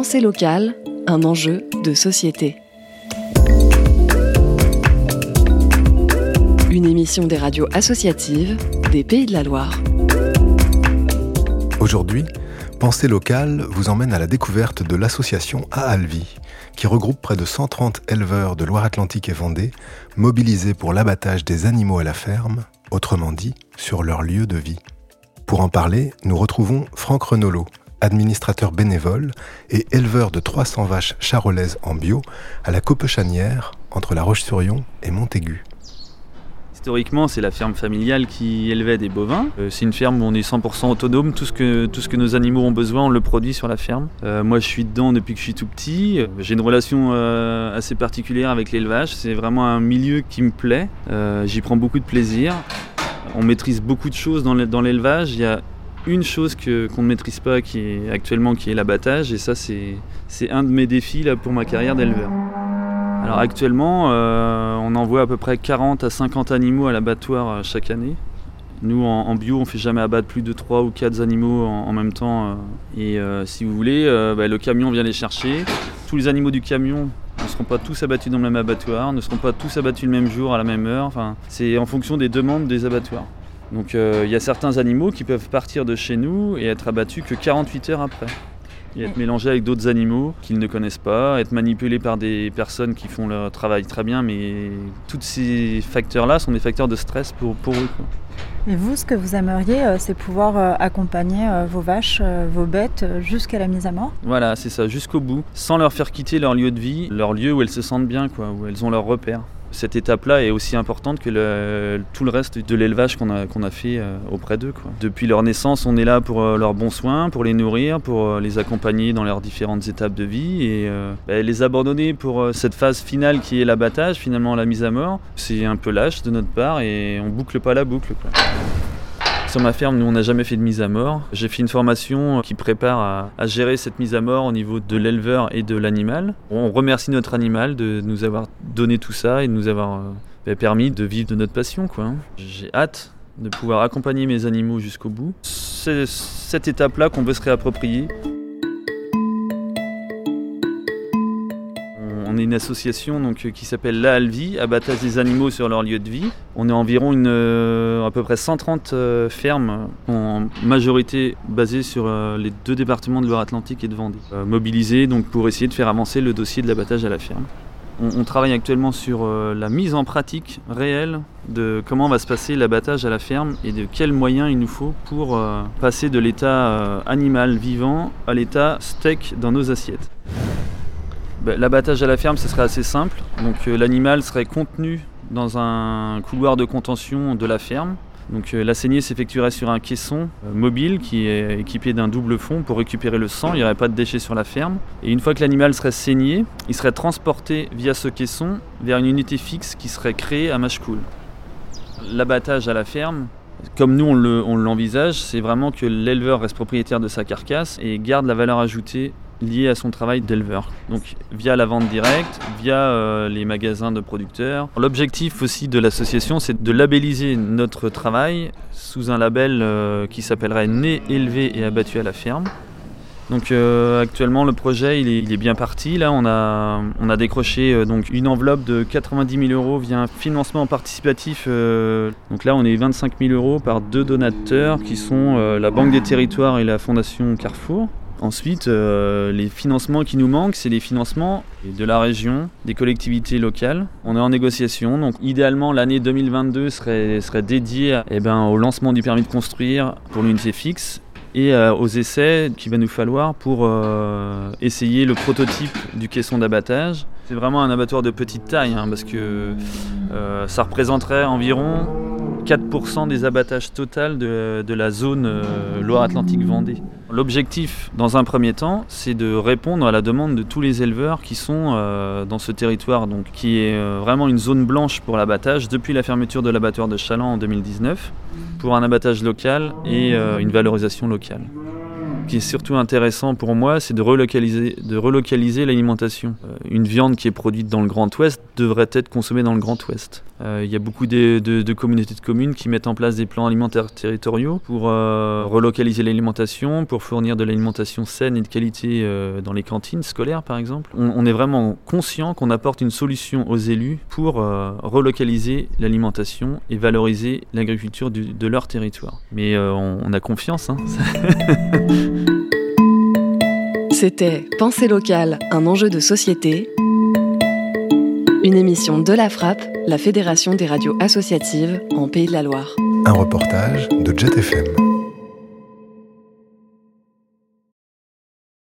Pensée locale, un enjeu de société. Une émission des radios associatives des Pays de la Loire. Aujourd'hui, Pensée locale vous emmène à la découverte de l'association Aalvi, qui regroupe près de 130 éleveurs de Loire-Atlantique et Vendée, mobilisés pour l'abattage des animaux à la ferme, autrement dit, sur leur lieu de vie. Pour en parler, nous retrouvons Franck Renolo, administrateur bénévole et éleveur de 300 vaches charolaises en bio à la Copechanière, entre La Roche-sur-Yon et Montaigu. Historiquement, c'est la ferme familiale qui élevait des bovins. Euh, c'est une ferme où on est 100% autonome. Tout ce, que, tout ce que nos animaux ont besoin, on le produit sur la ferme. Euh, moi, je suis dedans depuis que je suis tout petit. J'ai une relation euh, assez particulière avec l'élevage. C'est vraiment un milieu qui me plaît. J'y prends beaucoup de plaisir. On maîtrise beaucoup de choses dans l'élevage. Il y a une chose que, qu'on ne maîtrise pas actuellement, qui est l'abattage. Et ça, c'est, un de mes défis pour ma carrière d'éleveur. Alors actuellement, euh, on envoie à peu près 40 à 50 animaux à l'abattoir euh, chaque année. Nous, en, bio, on ne fait jamais abattre plus de 3 ou 4 animaux en, même temps. Euh. et si vous voulez, bah, le camion vient les chercher. Tous les animaux du camion ne seront pas tous abattus dans le même abattoir, ne seront pas tous abattus le même jour, à la même heure. Enfin, c'est en fonction des demandes des abattoirs. Donc il y a certains animaux qui peuvent partir de chez nous et être abattus que 48 heures après. Et être mélangé avec d'autres animaux qu'ils ne connaissent pas, être manipulé par des personnes qui font leur travail très bien, mais tous ces facteurs-là sont des facteurs de stress pour, pour eux. Et vous, ce que vous aimeriez, euh, c'est pouvoir euh, accompagner euh, vos vaches, vos bêtes jusqu'à la mise à mort? Voilà, c'est ça, jusqu'au bout, sans leur faire quitter leur lieu de vie, leur lieu où elles se sentent bien, quoi, où elles ont leur repère cette étape-là est aussi importante que tout le reste de l'élevage qu'on a, qu'on a fait euh, auprès d'eux. Depuis leur naissance, on est là pour euh, leurs bons soins, pour les nourrir, pour euh, les accompagner dans leurs différentes étapes de vie et bah, les abandonner pour cette phase finale qui est l'abattage, finalement la mise à mort, c'est un peu lâche de notre part et on boucle pas la boucle. Sur ma ferme, nous, on n'a jamais fait de mise à mort. J'ai fait une formation qui prépare à, gérer cette mise à mort au niveau de l'éleveur et de l'animal. On remercie notre animal de nous avoir donné tout ça et de nous avoir euh, bah, permis de vivre de notre passion. Hein. J'ai hâte de pouvoir accompagner mes animaux jusqu'au bout. C'est cette étape-là qu'on veut se réapproprier. On est une association donc, euh, qui s'appelle La Alvi, abattage des animaux sur leur lieu de vie. On est environ euh, à peu près 130 euh, fermes, en majorité basées sur les deux départements de Loire-Atlantique et de Vendée, mobilisées donc, pour essayer de faire avancer le dossier de l'abattage à la ferme. On, travaille actuellement sur la mise en pratique réelle de comment va se passer l'abattage à la ferme et de quels moyens il nous faut pour passer de l'état animal vivant à l'état steak dans nos assiettes. Bah, l'abattage à la ferme, ce serait assez simple. Donc euh, l'animal serait contenu dans un couloir de contention de la ferme. Donc euh, la saignée s'effectuerait sur un caisson euh, mobile qui est équipé d'un double fond pour récupérer le sang. Il n'y aurait pas de déchets sur la ferme. Et une fois que l'animal serait saigné, il serait transporté via ce caisson vers une unité fixe qui serait créée à Machecoul. L'abattage à la ferme, comme nous on l'envisage, c'est vraiment que l'éleveur reste propriétaire de sa carcasse et garde la valeur ajoutée lié à son travail d'éleveur. Donc via la vente directe, via euh, les magasins de producteurs. L'objectif aussi de l'association, c'est de labelliser notre travail sous un label euh, qui s'appellerait Né, élevé et abattu à la ferme. Donc euh, actuellement le projet il est, bien parti. Là on a, on a décroché donc une enveloppe de 90 000 euros via un financement participatif. donc là on est 25 000 euros par deux donateurs qui sont la Banque des Territoires et la Fondation Carrefour. Ensuite, euh, les financements qui nous manquent, c'est les financements de la région, des collectivités locales. On est en négociation, donc idéalement l'année 2022 serait, dédiée eh ben, au lancement du permis de construire pour l'unité fixe et euh, aux essais qu'il va nous falloir pour euh, essayer le prototype du caisson d'abattage. C'est vraiment un abattoir de petite taille hein, parce que ça représenterait environ 4% des abattages total de, la zone euh, Loire-Atlantique-Vendée. L'objectif, dans un premier temps, c'est de répondre à la demande de tous les éleveurs qui sont euh, dans ce territoire, donc, qui est euh, vraiment une zone blanche pour l'abattage depuis la fermeture de l'abattoir de Chaland en 2019, pour un abattage local et une valorisation locale. Qui est surtout intéressant pour moi, c'est de relocaliser, de relocaliser l'alimentation. une viande qui est produite dans le Grand Ouest devrait être consommée dans le Grand Ouest. Euh, il y a beaucoup de, communautés de communes qui mettent en place des plans alimentaires territoriaux pour euh, relocaliser l'alimentation, pour fournir de l'alimentation saine et de qualité euh, dans les cantines scolaires par exemple. On, est vraiment conscient qu'on apporte une solution aux élus pour relocaliser l'alimentation et valoriser l'agriculture de leur territoire. Mais on, a confiance. Hein. C'était Pensée locale, un enjeu de société. Une émission de la Frappe, la Fédération des radios associatives en Pays de la Loire. Un reportage de JetFM.